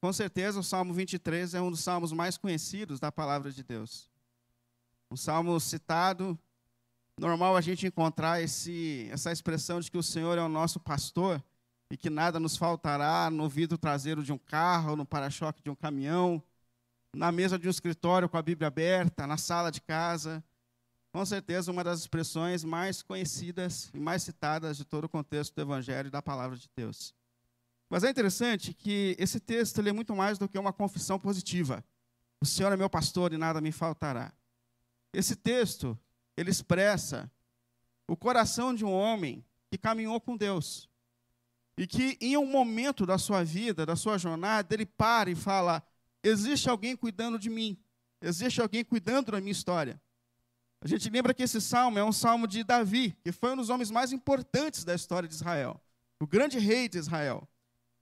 com certeza o Salmo 23 é um dos salmos mais conhecidos da palavra de Deus. Um salmo citado, normal a gente encontrar esse, essa expressão de que o Senhor é o nosso pastor e que nada nos faltará no vidro traseiro de um carro, no para-choque de um caminhão, na mesa de um escritório com a Bíblia aberta, na sala de casa. Com certeza, uma das expressões mais conhecidas e mais citadas de todo o contexto do Evangelho e da palavra de Deus. Mas é interessante que esse texto é muito mais do que uma confissão positiva. O Senhor é meu pastor e nada me faltará. Esse texto, ele expressa o coração de um homem que caminhou com Deus. E que em um momento da sua vida, da sua jornada, ele para e fala: existe alguém cuidando de mim. Existe alguém cuidando da minha história. A gente lembra que esse salmo é um salmo de Davi, que foi um dos homens mais importantes da história de Israel, o grande rei de Israel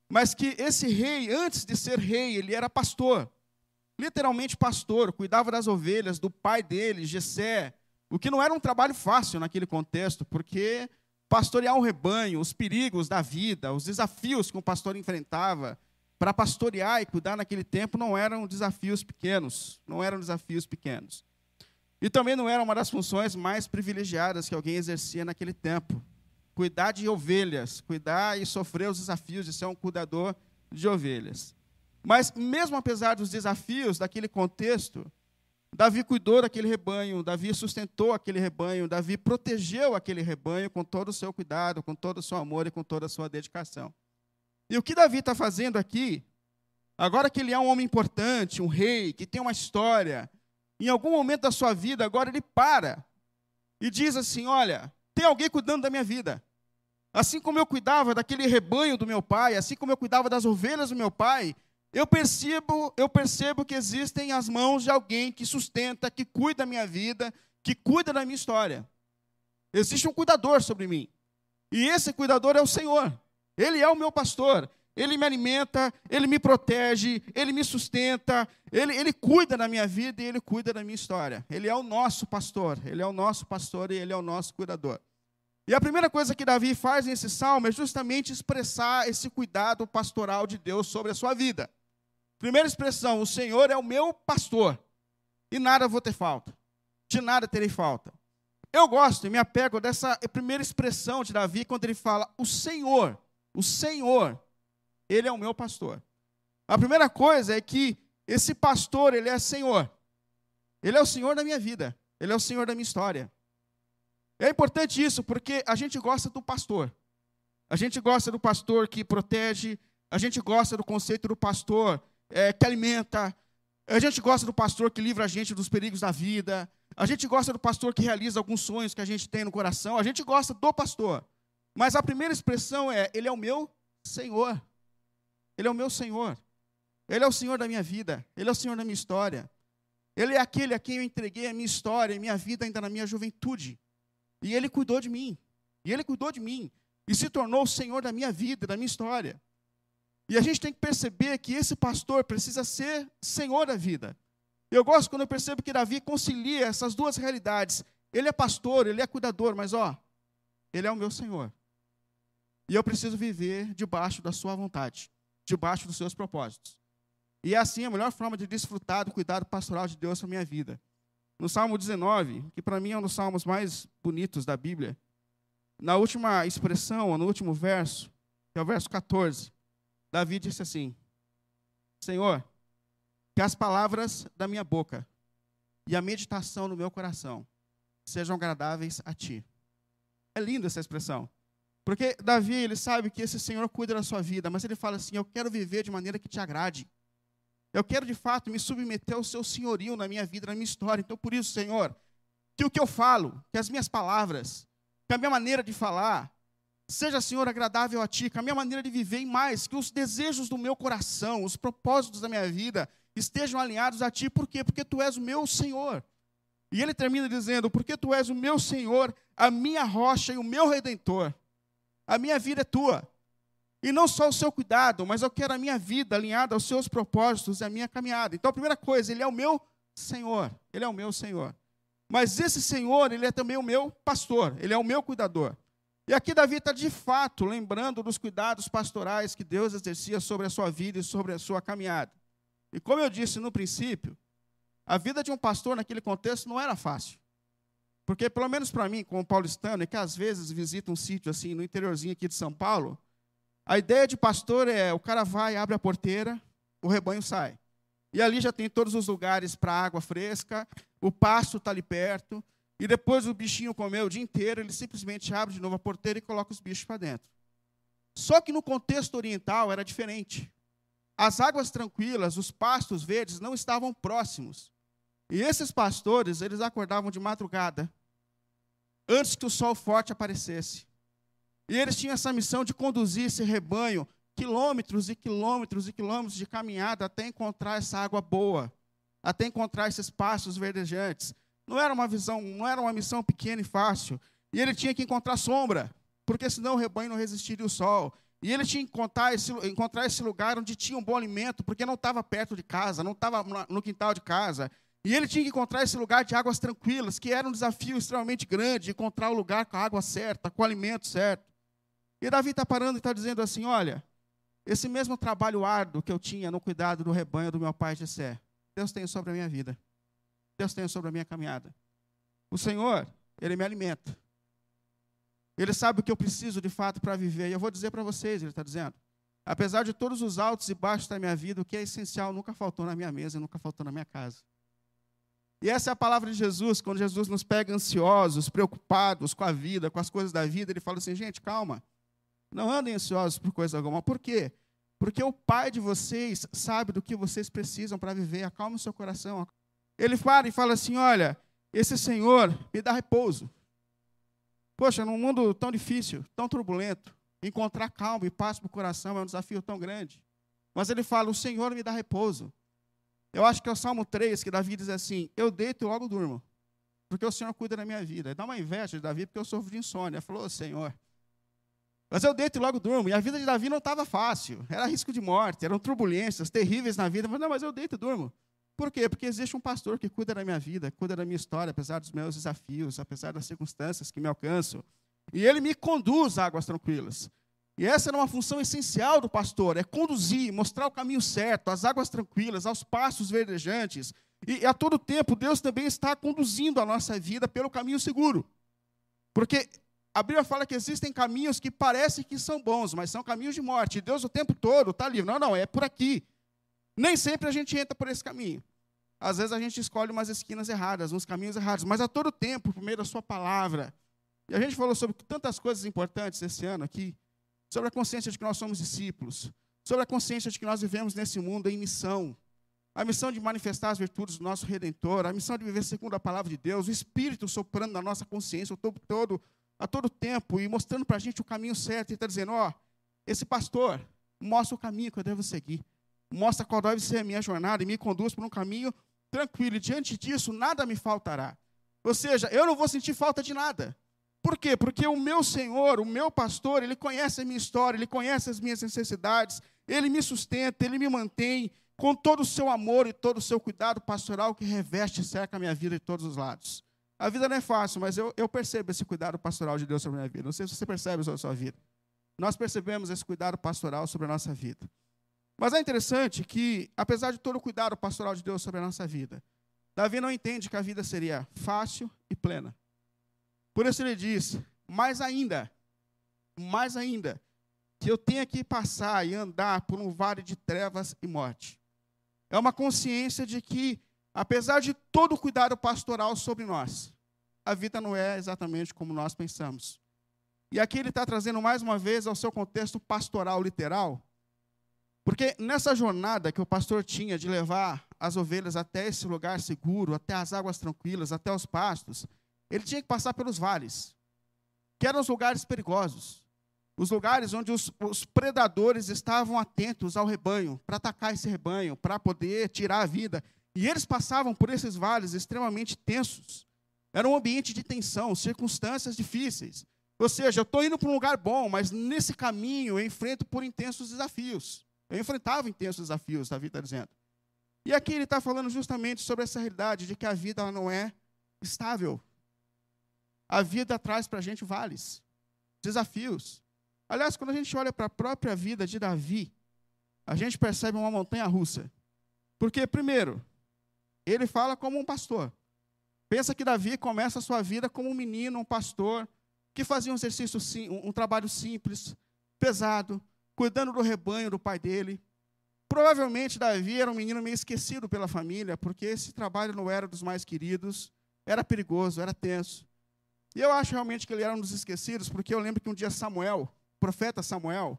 mas que esse rei, antes de ser rei, ele era pastor. Literalmente pastor, cuidava das ovelhas do pai dele, Jessé, o que não era um trabalho fácil naquele contexto, porque pastorear um rebanho, os perigos da vida, os desafios que um pastor enfrentava, para pastorear e cuidar naquele tempo não eram desafios pequenos, não eram desafios pequenos. E também não era uma das funções mais privilegiadas que alguém exercia naquele tempo cuidar de ovelhas, cuidar e sofrer os desafios de ser um cuidador de ovelhas. Mas, mesmo apesar dos desafios daquele contexto, Davi cuidou daquele rebanho, Davi sustentou aquele rebanho, Davi protegeu aquele rebanho com todo o seu cuidado, com todo o seu amor e com toda a sua dedicação. E o que Davi está fazendo aqui, agora que ele é um homem importante, um rei, que tem uma história, em algum momento da sua vida, agora ele para e diz assim: Olha, tem alguém cuidando da minha vida. Assim como eu cuidava daquele rebanho do meu pai, assim como eu cuidava das ovelhas do meu pai, eu percebo, eu percebo que existem as mãos de alguém que sustenta, que cuida da minha vida, que cuida da minha história. Existe um cuidador sobre mim. E esse cuidador é o Senhor. Ele é o meu pastor. Ele me alimenta, ele me protege, ele me sustenta, ele, ele cuida da minha vida e ele cuida da minha história. Ele é o nosso pastor, ele é o nosso pastor e ele é o nosso cuidador. E a primeira coisa que Davi faz nesse salmo é justamente expressar esse cuidado pastoral de Deus sobre a sua vida. Primeira expressão: o Senhor é o meu pastor, e nada vou ter falta, de nada terei falta. Eu gosto e me apego dessa primeira expressão de Davi quando ele fala: o Senhor, o Senhor, ele é o meu pastor. A primeira coisa é que esse pastor, ele é Senhor. Ele é o Senhor da minha vida, ele é o Senhor da minha história. É importante isso, porque a gente gosta do pastor. A gente gosta do pastor que protege, a gente gosta do conceito do pastor é, que alimenta, a gente gosta do pastor que livra a gente dos perigos da vida, a gente gosta do pastor que realiza alguns sonhos que a gente tem no coração, a gente gosta do pastor. Mas a primeira expressão é: Ele é o meu Senhor. Ele é o meu Senhor. Ele é o Senhor da minha vida. Ele é o Senhor da minha história. Ele é aquele a quem eu entreguei a minha história e minha vida ainda na minha juventude. E ele cuidou de mim. E ele cuidou de mim. E se tornou o Senhor da minha vida, da minha história. E a gente tem que perceber que esse pastor precisa ser Senhor da vida. Eu gosto quando eu percebo que Davi concilia essas duas realidades. Ele é pastor, ele é cuidador, mas ó, ele é o meu Senhor. E eu preciso viver debaixo da sua vontade, debaixo dos seus propósitos. E é assim a melhor forma de desfrutar do cuidado pastoral de Deus para minha vida. No Salmo 19, que para mim é um dos salmos mais bonitos da Bíblia, na última expressão, no último verso, que é o verso 14, Davi disse assim: Senhor, que as palavras da minha boca e a meditação do meu coração sejam agradáveis a ti. É linda essa expressão. Porque Davi, ele sabe que esse Senhor cuida da sua vida, mas ele fala assim: Eu quero viver de maneira que te agrade. Eu quero de fato me submeter ao seu senhorio na minha vida, na minha história. Então, por isso, Senhor, que o que eu falo, que as minhas palavras, que a minha maneira de falar, seja, Senhor, agradável a Ti, que a minha maneira de viver e mais, que os desejos do meu coração, os propósitos da minha vida estejam alinhados a Ti. Por quê? Porque Tu és o meu Senhor. E ele termina dizendo: Porque Tu és o meu Senhor, a minha rocha e o meu redentor. A minha vida é Tua. E não só o seu cuidado, mas eu quero a minha vida alinhada aos seus propósitos e a minha caminhada. Então, a primeira coisa, Ele é o meu Senhor. Ele é o meu Senhor. Mas esse Senhor, Ele é também o meu pastor. Ele é o meu cuidador. E aqui Davi está de fato lembrando dos cuidados pastorais que Deus exercia sobre a sua vida e sobre a sua caminhada. E como eu disse no princípio, a vida de um pastor naquele contexto não era fácil. Porque, pelo menos para mim, como paulistano, e que às vezes visita um sítio assim, no interiorzinho aqui de São Paulo, a ideia de pastor é: o cara vai, abre a porteira, o rebanho sai. E ali já tem todos os lugares para água fresca, o pasto está ali perto, e depois o bichinho comeu o dia inteiro, ele simplesmente abre de novo a porteira e coloca os bichos para dentro. Só que no contexto oriental era diferente. As águas tranquilas, os pastos verdes não estavam próximos. E esses pastores, eles acordavam de madrugada, antes que o sol forte aparecesse. E eles tinham essa missão de conduzir esse rebanho quilômetros e quilômetros e quilômetros de caminhada até encontrar essa água boa, até encontrar esses pastos verdejantes. Não era uma visão, não era uma missão pequena e fácil. E ele tinha que encontrar sombra, porque senão o rebanho não resistiria ao sol. E ele tinha que encontrar esse, encontrar esse lugar onde tinha um bom alimento, porque não estava perto de casa, não estava no quintal de casa. E ele tinha que encontrar esse lugar de águas tranquilas, que era um desafio extremamente grande, encontrar o lugar com a água certa, com o alimento certo. E Davi está parando e está dizendo assim: olha, esse mesmo trabalho árduo que eu tinha no cuidado do rebanho do meu pai Jessé, Deus tem sobre a minha vida. Deus tem sobre a minha caminhada. O Senhor, Ele me alimenta. Ele sabe o que eu preciso de fato para viver. E eu vou dizer para vocês, Ele está dizendo. Apesar de todos os altos e baixos da minha vida, o que é essencial nunca faltou na minha mesa, nunca faltou na minha casa. E essa é a palavra de Jesus, quando Jesus nos pega ansiosos, preocupados com a vida, com as coisas da vida, ele fala assim: gente, calma, não andem ansiosos por coisa alguma. Por quê? Porque o Pai de vocês sabe do que vocês precisam para viver. Acalma o seu coração. Ele para e fala assim: olha, esse Senhor me dá repouso. Poxa, num mundo tão difícil, tão turbulento, encontrar calma e paz para o coração é um desafio tão grande. Mas ele fala: o Senhor me dá repouso. Eu acho que é o Salmo 3 que Davi diz assim: Eu deito e logo durmo, porque o Senhor cuida da minha vida. Dá uma inveja de Davi porque eu sofro de insônia. Ele falou: Senhor. Mas eu deito e logo durmo. E a vida de Davi não estava fácil. Era risco de morte, eram turbulências terríveis na vida. Mas não, mas eu deito e durmo. Por quê? Porque existe um pastor que cuida da minha vida, cuida da minha história, apesar dos meus desafios, apesar das circunstâncias que me alcançam. E ele me conduz a águas tranquilas. E essa era uma função essencial do pastor, é conduzir, mostrar o caminho certo, as águas tranquilas, aos passos verdejantes. E a todo tempo Deus também está conduzindo a nossa vida pelo caminho seguro. Porque a Bíblia fala que existem caminhos que parecem que são bons, mas são caminhos de morte. E Deus o tempo todo está livre. Não, não, é por aqui. Nem sempre a gente entra por esse caminho. Às vezes a gente escolhe umas esquinas erradas, uns caminhos errados, mas a todo tempo, por meio da sua palavra. E a gente falou sobre tantas coisas importantes esse ano aqui sobre a consciência de que nós somos discípulos, sobre a consciência de que nós vivemos nesse mundo em missão, a missão de manifestar as virtudes do nosso Redentor, a missão de viver segundo a palavra de Deus, o Espírito soprando na nossa consciência o tempo todo, a todo tempo e mostrando para a gente o caminho certo e está dizendo: ó, esse pastor mostra o caminho que eu devo seguir, mostra qual deve ser a minha jornada e me conduz por um caminho tranquilo. E diante disso, nada me faltará. Ou seja, eu não vou sentir falta de nada. Por quê? Porque o meu Senhor, o meu pastor, ele conhece a minha história, ele conhece as minhas necessidades, ele me sustenta, ele me mantém com todo o seu amor e todo o seu cuidado pastoral que reveste e cerca a minha vida de todos os lados. A vida não é fácil, mas eu, eu percebo esse cuidado pastoral de Deus sobre a minha vida. Não sei se você percebe sobre a sua vida. Nós percebemos esse cuidado pastoral sobre a nossa vida. Mas é interessante que, apesar de todo o cuidado pastoral de Deus sobre a nossa vida, Davi não entende que a vida seria fácil e plena. Por isso ele diz: mais ainda, mais ainda, que eu tenha que passar e andar por um vale de trevas e morte. É uma consciência de que, apesar de todo o cuidado pastoral sobre nós, a vida não é exatamente como nós pensamos. E aqui ele está trazendo mais uma vez ao seu contexto pastoral literal, porque nessa jornada que o pastor tinha de levar as ovelhas até esse lugar seguro, até as águas tranquilas, até os pastos, ele tinha que passar pelos vales, que eram os lugares perigosos, os lugares onde os, os predadores estavam atentos ao rebanho, para atacar esse rebanho, para poder tirar a vida. E eles passavam por esses vales extremamente tensos. Era um ambiente de tensão, circunstâncias difíceis. Ou seja, eu estou indo para um lugar bom, mas nesse caminho eu enfrento por intensos desafios. Eu enfrentava intensos desafios, Davi está dizendo. E aqui ele está falando justamente sobre essa realidade de que a vida não é estável. A vida traz para a gente vales, desafios. Aliás, quando a gente olha para a própria vida de Davi, a gente percebe uma montanha russa. Porque, primeiro, ele fala como um pastor. Pensa que Davi começa a sua vida como um menino, um pastor, que fazia um exercício, um trabalho simples, pesado, cuidando do rebanho do pai dele. Provavelmente Davi era um menino meio esquecido pela família, porque esse trabalho não era dos mais queridos, era perigoso, era tenso. E eu acho realmente que ele era um dos esquecidos, porque eu lembro que um dia Samuel, o profeta Samuel,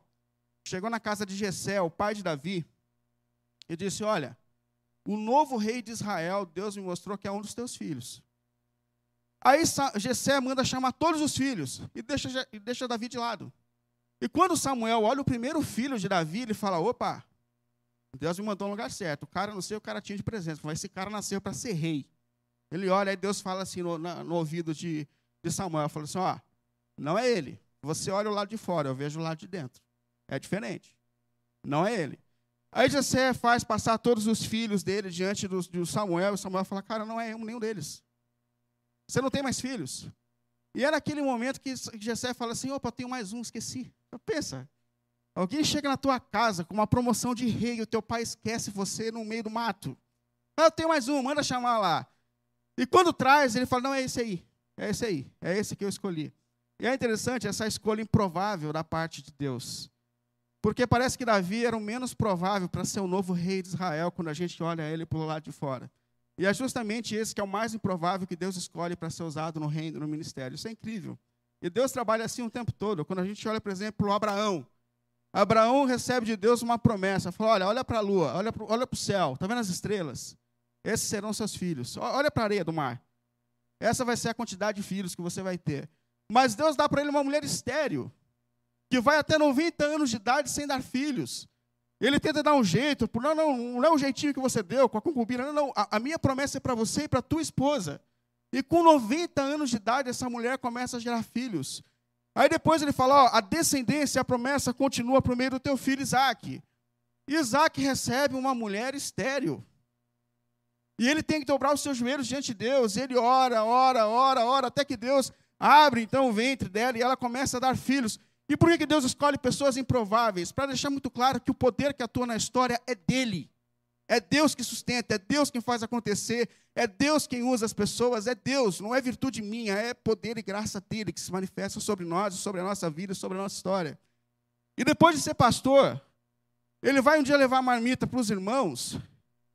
chegou na casa de Jessé, o pai de Davi, e disse: Olha, o novo rei de Israel, Deus me mostrou que é um dos teus filhos. Aí Jessé manda chamar todos os filhos e deixa, e deixa Davi de lado. E quando Samuel olha o primeiro filho de Davi, ele fala: opa, Deus me mandou no lugar certo. O cara não sei o cara tinha de presente, mas esse cara nasceu para ser rei. Ele olha, aí Deus fala assim no, na, no ouvido de, de Samuel: fala assim, ó, não é ele. Você olha o lado de fora, eu vejo o lado de dentro. É diferente. Não é ele. Aí Jessé faz passar todos os filhos dele diante do, de Samuel, e Samuel fala, cara, não é nenhum deles. Você não tem mais filhos. E é naquele momento que Jessé fala assim, opa, tenho mais um, esqueci. Pensa, alguém chega na tua casa com uma promoção de rei, e o teu pai esquece você no meio do mato. Ah, eu tenho mais um, manda chamar lá. E quando traz, ele fala, não, é esse aí, é esse aí, é esse que eu escolhi. E é interessante essa escolha improvável da parte de Deus. Porque parece que Davi era o menos provável para ser o novo rei de Israel quando a gente olha ele pelo lado de fora. E é justamente esse que é o mais improvável que Deus escolhe para ser usado no reino, no ministério. Isso é incrível. E Deus trabalha assim o tempo todo. Quando a gente olha, por exemplo, o Abraão. Abraão recebe de Deus uma promessa. Fala, olha, olha para a lua, olha para olha o céu. Está vendo as estrelas? Esses serão seus filhos. Olha para a areia do mar. Essa vai ser a quantidade de filhos que você vai ter. Mas Deus dá para ele uma mulher estéril que vai até 90 anos de idade sem dar filhos. Ele tenta dar um jeito, não, não, não é o jeitinho que você deu com a concubina, não, não. A, a minha promessa é para você e para tua esposa. E com 90 anos de idade, essa mulher começa a gerar filhos. Aí depois ele fala: ó, a descendência, a promessa continua por meio do teu filho Isaac. Isaac recebe uma mulher estéril. E ele tem que dobrar os seus joelhos diante de Deus. Ele ora, ora, ora, ora, até que Deus abre então o ventre dela e ela começa a dar filhos. E por que Deus escolhe pessoas improváveis? Para deixar muito claro que o poder que atua na história é dele. É Deus que sustenta, é Deus quem faz acontecer, é Deus quem usa as pessoas, é Deus, não é virtude minha, é poder e graça dele que se manifesta sobre nós, sobre a nossa vida, sobre a nossa história. E depois de ser pastor, ele vai um dia levar a marmita para os irmãos,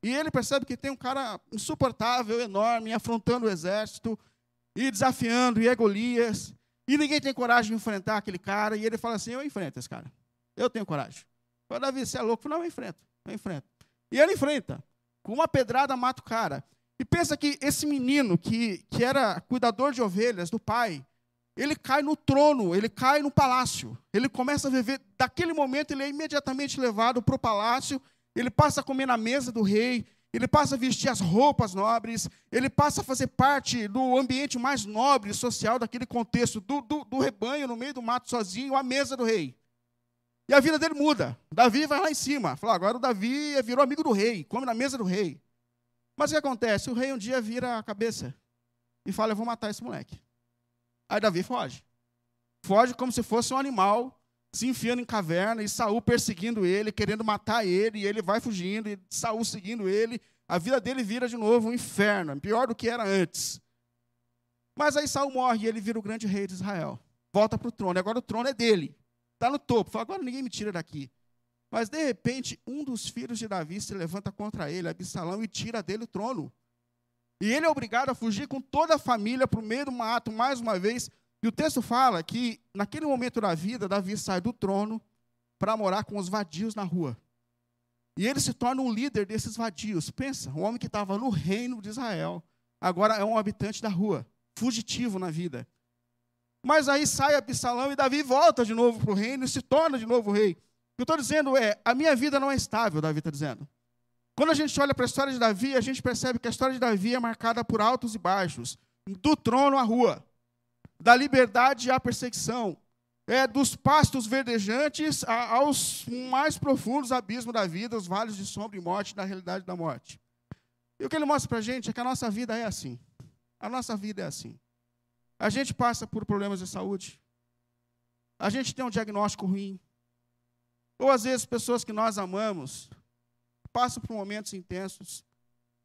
e ele percebe que tem um cara insuportável, enorme, afrontando o exército, e desafiando, e é Golias. E ninguém tem coragem de enfrentar aquele cara. E ele fala assim: Eu enfrento esse cara. Eu tenho coragem. Fala, Davi, você é louco? Não, eu enfrento. Eu enfrento. E ele enfrenta. Com uma pedrada, mata o cara. E pensa que esse menino, que, que era cuidador de ovelhas do pai, ele cai no trono, ele cai no palácio. Ele começa a viver. Daquele momento, ele é imediatamente levado para o palácio. Ele passa a comer na mesa do rei ele passa a vestir as roupas nobres, ele passa a fazer parte do ambiente mais nobre social daquele contexto, do, do, do, rebanho no meio do mato sozinho, à mesa do rei. E a vida dele muda. Davi vai lá em cima. Fala, agora o Davi virou amigo do rei, come na mesa do rei. Mas o que acontece? O rei um dia vira a cabeça e fala: Eu vou matar esse moleque. Aí Davi foge. Foge como se fosse um animal se enfiando em caverna e Saul perseguindo ele, querendo matar ele, e ele vai fugindo, e Saul seguindo ele, a vida dele vira de novo um inferno, pior do que era antes. Mas aí Saul morre e ele vira o grande rei de Israel. Volta para o trono, e agora o trono é dele. Está no topo, fala, agora ninguém me tira daqui. Mas de repente, um dos filhos de Davi se levanta contra ele, Absalão, e tira dele o trono. E ele é obrigado a fugir com toda a família para o meio do mato, mais uma vez, e o texto fala que, naquele momento da vida, Davi sai do trono para morar com os vadios na rua. E ele se torna um líder desses vadios. Pensa, um homem que estava no reino de Israel, agora é um habitante da rua, fugitivo na vida. Mas aí sai Absalão e Davi volta de novo para o reino e se torna de novo rei. O que eu estou dizendo é, a minha vida não é estável, Davi está dizendo. Quando a gente olha para a história de Davi, a gente percebe que a história de Davi é marcada por altos e baixos, do trono à rua da liberdade à perseguição, é, dos pastos verdejantes aos mais profundos abismos da vida, os vales de sombra e morte, da realidade da morte. E o que ele mostra para a gente é que a nossa vida é assim. A nossa vida é assim. A gente passa por problemas de saúde. a gente tem um diagnóstico ruim. Ou às vezes pessoas que nós amamos passam por momentos intensos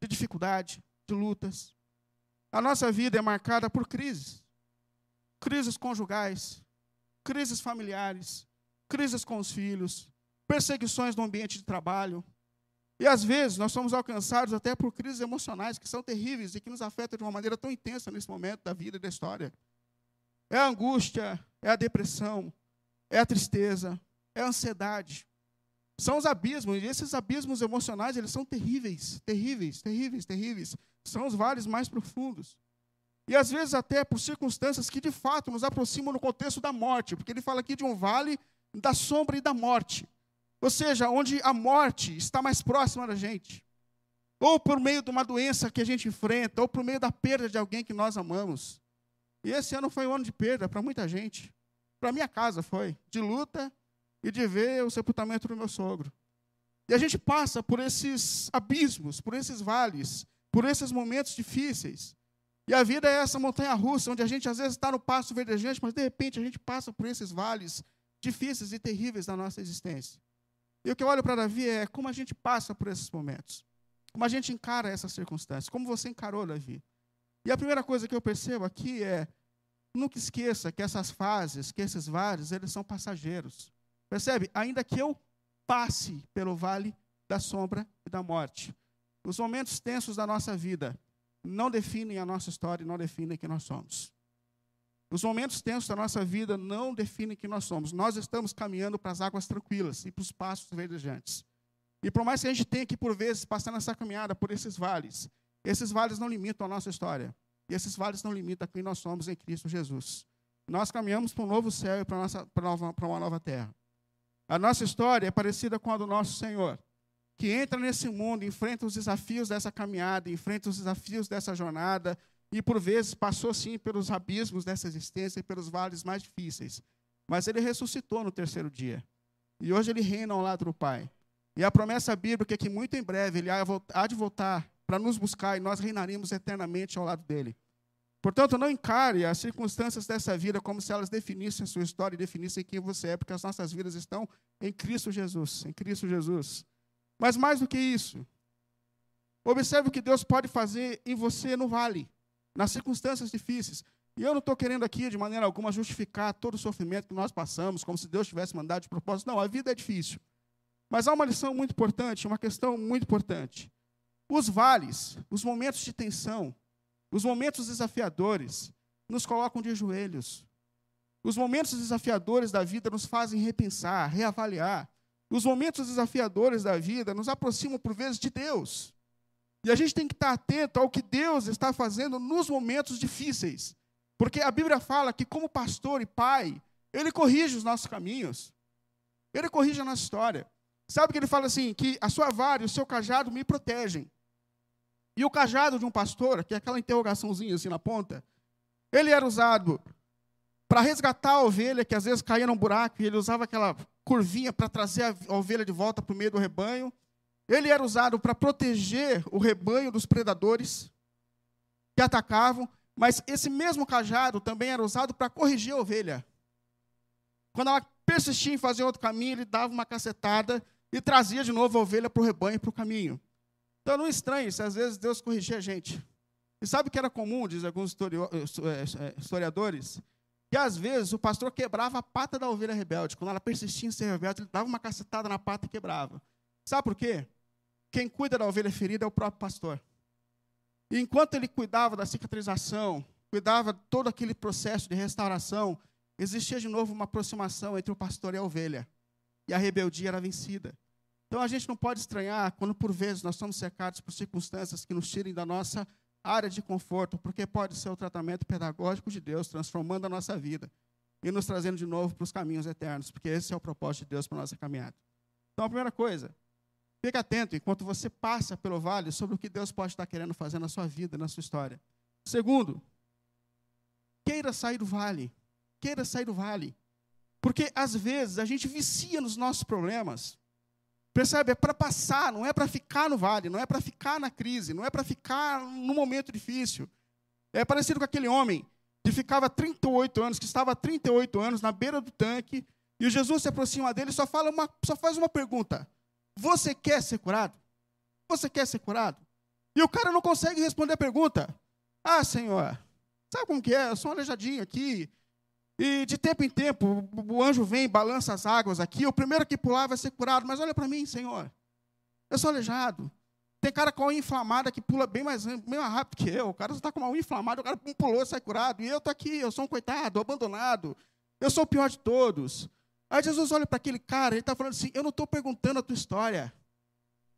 de dificuldade, de lutas. A nossa vida é marcada por crises. Crises conjugais, crises familiares, crises com os filhos, perseguições no ambiente de trabalho. E às vezes nós somos alcançados até por crises emocionais que são terríveis e que nos afetam de uma maneira tão intensa nesse momento da vida e da história. É a angústia, é a depressão, é a tristeza, é a ansiedade. São os abismos, e esses abismos emocionais, eles são terríveis, terríveis, terríveis, terríveis. São os vales mais profundos. E às vezes até por circunstâncias que de fato nos aproximam no contexto da morte, porque ele fala aqui de um vale da sombra e da morte. Ou seja, onde a morte está mais próxima da gente. Ou por meio de uma doença que a gente enfrenta, ou por meio da perda de alguém que nós amamos. E esse ano foi um ano de perda para muita gente. Para minha casa foi, de luta e de ver o sepultamento do meu sogro. E a gente passa por esses abismos, por esses vales, por esses momentos difíceis. E a vida é essa montanha russa, onde a gente às vezes está no passo verdejante, mas de repente a gente passa por esses vales difíceis e terríveis da nossa existência. E o que eu olho para Davi é como a gente passa por esses momentos, como a gente encara essas circunstâncias, como você encarou, Davi. E a primeira coisa que eu percebo aqui é nunca esqueça que essas fases, que esses vales, eles são passageiros. Percebe? Ainda que eu passe pelo vale da sombra e da morte. Os momentos tensos da nossa vida não definem a nossa história não definem quem nós somos. Os momentos tensos da nossa vida não definem quem nós somos. Nós estamos caminhando para as águas tranquilas e para os passos verdejantes. E por mais que a gente tenha que, por vezes, passar nessa caminhada por esses vales, esses vales não limitam a nossa história. E esses vales não limitam quem nós somos em Cristo Jesus. Nós caminhamos para um novo céu e para, nossa, para uma nova terra. A nossa história é parecida com a do nosso Senhor, que entra nesse mundo, enfrenta os desafios dessa caminhada, enfrenta os desafios dessa jornada, e por vezes passou sim pelos abismos dessa existência e pelos vales mais difíceis. Mas ele ressuscitou no terceiro dia. E hoje ele reina ao lado do Pai. E a promessa bíblica é que muito em breve ele há de voltar para nos buscar e nós reinaremos eternamente ao lado dele. Portanto, não encare as circunstâncias dessa vida como se elas definissem a sua história e definissem quem você é, porque as nossas vidas estão em Cristo Jesus, em Cristo Jesus. Mas mais do que isso, observe o que Deus pode fazer em você no vale, nas circunstâncias difíceis. E eu não estou querendo aqui, de maneira alguma, justificar todo o sofrimento que nós passamos, como se Deus tivesse mandado de propósito. Não, a vida é difícil. Mas há uma lição muito importante, uma questão muito importante. Os vales, os momentos de tensão, os momentos desafiadores nos colocam de joelhos. Os momentos desafiadores da vida nos fazem repensar, reavaliar. Os momentos desafiadores da vida nos aproximam, por vezes, de Deus. E a gente tem que estar atento ao que Deus está fazendo nos momentos difíceis. Porque a Bíblia fala que, como pastor e pai, Ele corrige os nossos caminhos. Ele corrige a nossa história. Sabe que ele fala assim: que a sua vara e o seu cajado me protegem. E o cajado de um pastor, que é aquela interrogaçãozinha assim na ponta, ele era usado para resgatar a ovelha, que às vezes caía num buraco, e ele usava aquela curvinha para trazer a ovelha de volta para o meio do rebanho. Ele era usado para proteger o rebanho dos predadores que atacavam, mas esse mesmo cajado também era usado para corrigir a ovelha. Quando ela persistia em fazer outro caminho, ele dava uma cacetada e trazia de novo a ovelha para o rebanho para o caminho. Então não estranhe se às vezes Deus corrigia a gente. E sabe que era comum, diz alguns eh, eh, eh, historiadores, que às vezes o pastor quebrava a pata da ovelha rebelde. Quando ela persistia em ser rebelde, ele dava uma cacetada na pata e quebrava. Sabe por quê? Quem cuida da ovelha ferida é o próprio pastor. E enquanto ele cuidava da cicatrização, cuidava todo aquele processo de restauração, existia de novo uma aproximação entre o pastor e a ovelha. E a rebeldia era vencida. Então a gente não pode estranhar quando por vezes nós somos cercados por circunstâncias que nos tirem da nossa área de conforto, porque pode ser o tratamento pedagógico de Deus transformando a nossa vida e nos trazendo de novo para os caminhos eternos, porque esse é o propósito de Deus para a nossa caminhada. Então a primeira coisa, fique atento enquanto você passa pelo vale sobre o que Deus pode estar querendo fazer na sua vida, na sua história. Segundo, queira sair do vale. Queira sair do vale. Porque às vezes a gente vicia nos nossos problemas Percebe? É para passar, não é para ficar no vale, não é para ficar na crise, não é para ficar no momento difícil. É parecido com aquele homem que ficava 38 anos, que estava há 38 anos na beira do tanque, e o Jesus se aproxima dele e só, fala uma, só faz uma pergunta: Você quer ser curado? Você quer ser curado? E o cara não consegue responder a pergunta. Ah, Senhor, sabe como que é? Eu sou um aleijadinho aqui. E de tempo em tempo, o anjo vem, balança as águas aqui. O primeiro que pular vai ser curado. Mas olha para mim, Senhor. Eu sou aleijado. Tem cara com a unha inflamada que pula bem mais, bem mais rápido que eu. O cara está com uma unha inflamada, o cara pulou, sai curado. E eu estou aqui, eu sou um coitado, abandonado. Eu sou o pior de todos. Aí Jesus olha para aquele cara, ele está falando assim: Eu não estou perguntando a tua história.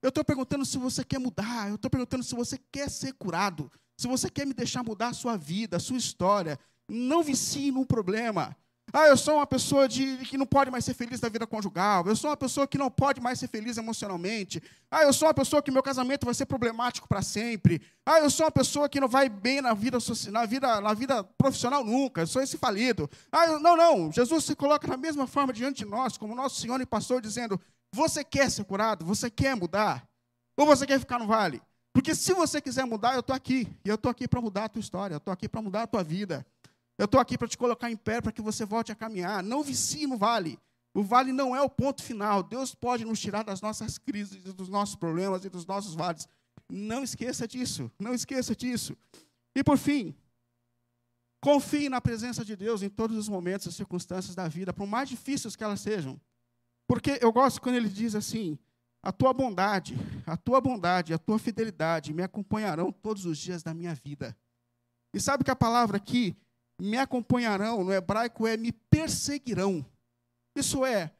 Eu estou perguntando se você quer mudar. Eu estou perguntando se você quer ser curado. Se você quer me deixar mudar a sua vida, a sua história. Não vicie num problema. Ah, eu sou uma pessoa de, que não pode mais ser feliz na vida conjugal. Eu sou uma pessoa que não pode mais ser feliz emocionalmente. Ah, eu sou uma pessoa que meu casamento vai ser problemático para sempre. Ah, eu sou uma pessoa que não vai bem na vida, na vida, na vida profissional nunca. Eu sou esse falido. Ah, eu, não, não. Jesus se coloca da mesma forma diante de nós, como nosso Senhor e pastor, dizendo: Você quer ser curado? Você quer mudar? Ou você quer ficar no vale? Porque se você quiser mudar, eu estou aqui. E eu estou aqui para mudar a tua história. Eu estou aqui para mudar a tua vida. Eu estou aqui para te colocar em pé, para que você volte a caminhar. Não vicie no vale. O vale não é o ponto final. Deus pode nos tirar das nossas crises, dos nossos problemas e dos nossos vales. Não esqueça disso. Não esqueça disso. E por fim, confie na presença de Deus em todos os momentos e circunstâncias da vida, por mais difíceis que elas sejam. Porque eu gosto quando ele diz assim: a tua bondade, a tua bondade, a tua fidelidade me acompanharão todos os dias da minha vida. E sabe que a palavra aqui me acompanharão, no hebraico é me perseguirão. Isso é,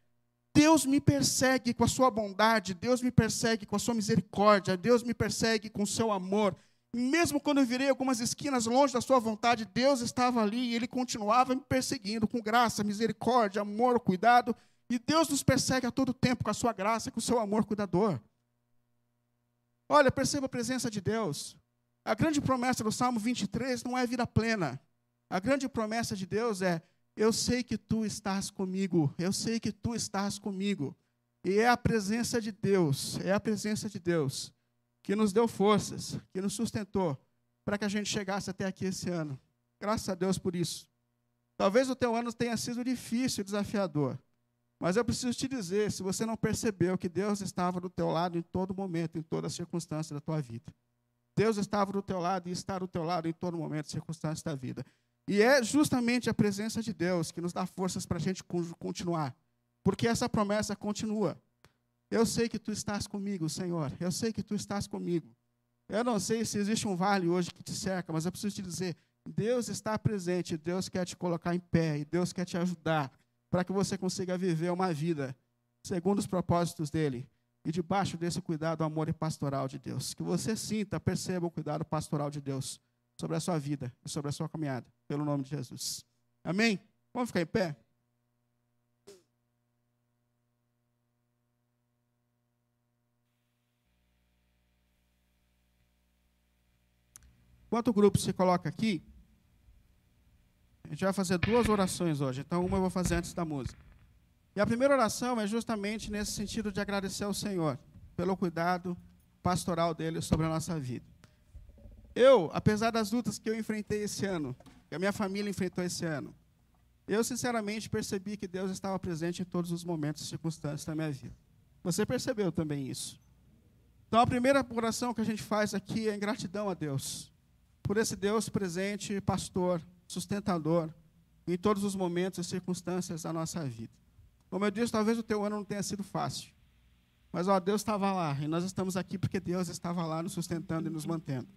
Deus me persegue com a sua bondade, Deus me persegue com a sua misericórdia, Deus me persegue com o seu amor. mesmo quando eu virei algumas esquinas longe da sua vontade, Deus estava ali e ele continuava me perseguindo com graça, misericórdia, amor, cuidado. E Deus nos persegue a todo tempo com a sua graça, com o seu amor cuidador. Olha, perceba a presença de Deus. A grande promessa do Salmo 23 não é vida plena. A grande promessa de Deus é: eu sei que tu estás comigo, eu sei que tu estás comigo. E é a presença de Deus, é a presença de Deus que nos deu forças, que nos sustentou para que a gente chegasse até aqui esse ano. Graças a Deus por isso. Talvez o teu ano tenha sido difícil, desafiador. Mas eu preciso te dizer, se você não percebeu que Deus estava do teu lado em todo momento, em toda circunstância da tua vida. Deus estava do teu lado e está do teu lado em todo momento, circunstância da vida. E é justamente a presença de Deus que nos dá forças para a gente continuar. Porque essa promessa continua. Eu sei que tu estás comigo, Senhor. Eu sei que tu estás comigo. Eu não sei se existe um vale hoje que te cerca, mas eu preciso te dizer: Deus está presente, Deus quer te colocar em pé e Deus quer te ajudar para que você consiga viver uma vida segundo os propósitos dele e debaixo desse cuidado, amor e pastoral de Deus. Que você sinta, perceba o cuidado pastoral de Deus sobre a sua vida e sobre a sua caminhada, pelo nome de Jesus. Amém? Vamos ficar em pé? Enquanto o grupo se coloca aqui, a gente vai fazer duas orações hoje. Então, uma eu vou fazer antes da música. E a primeira oração é justamente nesse sentido de agradecer ao Senhor pelo cuidado pastoral dele sobre a nossa vida. Eu, apesar das lutas que eu enfrentei esse ano, que a minha família enfrentou esse ano, eu sinceramente percebi que Deus estava presente em todos os momentos e circunstâncias da minha vida. Você percebeu também isso? Então, a primeira oração que a gente faz aqui é em gratidão a Deus, por esse Deus presente, pastor, sustentador, em todos os momentos e circunstâncias da nossa vida. Como eu disse, talvez o teu ano não tenha sido fácil, mas ó, Deus estava lá, e nós estamos aqui porque Deus estava lá nos sustentando e nos mantendo.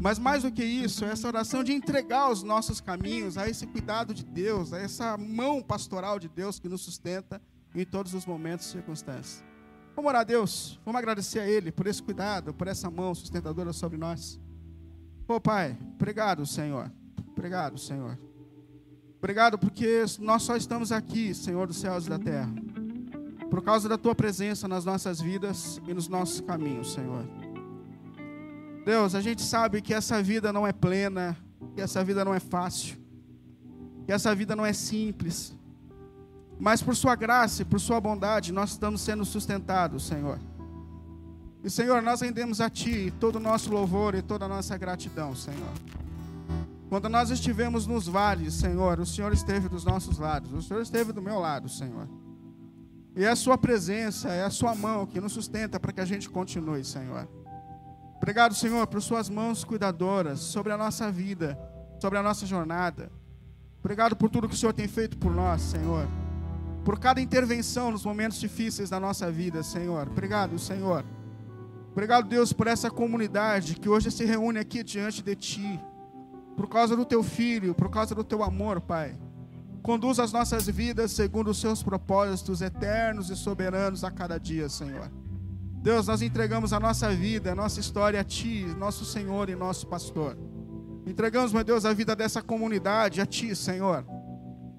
Mas mais do que isso, é essa oração de entregar os nossos caminhos a esse cuidado de Deus, a essa mão pastoral de Deus que nos sustenta em todos os momentos e circunstâncias. Vamos orar a Deus, vamos agradecer a Ele por esse cuidado, por essa mão sustentadora sobre nós. Ô Pai, obrigado, Senhor. Obrigado, Senhor. Obrigado porque nós só estamos aqui, Senhor dos céus e da terra, por causa da Tua presença nas nossas vidas e nos nossos caminhos, Senhor. Deus, a gente sabe que essa vida não é plena, que essa vida não é fácil, que essa vida não é simples. Mas por Sua graça e por Sua bondade, nós estamos sendo sustentados, Senhor. E, Senhor, nós rendemos a Ti todo o nosso louvor e toda a nossa gratidão, Senhor. Quando nós estivemos nos vales, Senhor, o Senhor esteve dos nossos lados, o Senhor esteve do meu lado, Senhor. E é a Sua presença, é a Sua mão que nos sustenta para que a gente continue, Senhor. Obrigado, Senhor, por Suas mãos cuidadoras sobre a nossa vida, sobre a nossa jornada. Obrigado por tudo que o Senhor tem feito por nós, Senhor. Por cada intervenção nos momentos difíceis da nossa vida, Senhor. Obrigado, Senhor. Obrigado, Deus, por essa comunidade que hoje se reúne aqui diante de Ti por causa do teu filho, por causa do teu amor, Pai. Conduz as nossas vidas segundo os seus propósitos eternos e soberanos a cada dia, Senhor. Deus, nós entregamos a nossa vida, a nossa história a Ti, nosso Senhor e nosso pastor. Entregamos, meu Deus, a vida dessa comunidade a Ti, Senhor.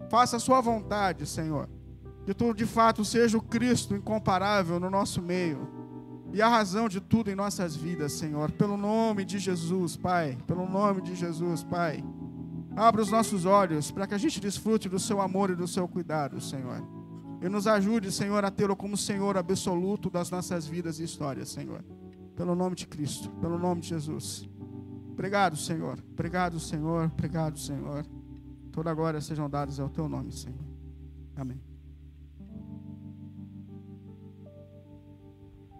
Faça a Sua vontade, Senhor. Que Tu, de fato, seja o Cristo incomparável no nosso meio e a razão de tudo em nossas vidas, Senhor. Pelo nome de Jesus, Pai. Pelo nome de Jesus, Pai. Abra os nossos olhos para que a gente desfrute do seu amor e do seu cuidado, Senhor. E nos ajude, Senhor, a tê-lo como Senhor absoluto das nossas vidas e histórias, Senhor. Pelo nome de Cristo, pelo nome de Jesus. Obrigado, Senhor. Obrigado, Senhor. Obrigado, Senhor. Toda glória sejam dadas ao teu nome, Senhor. Amém.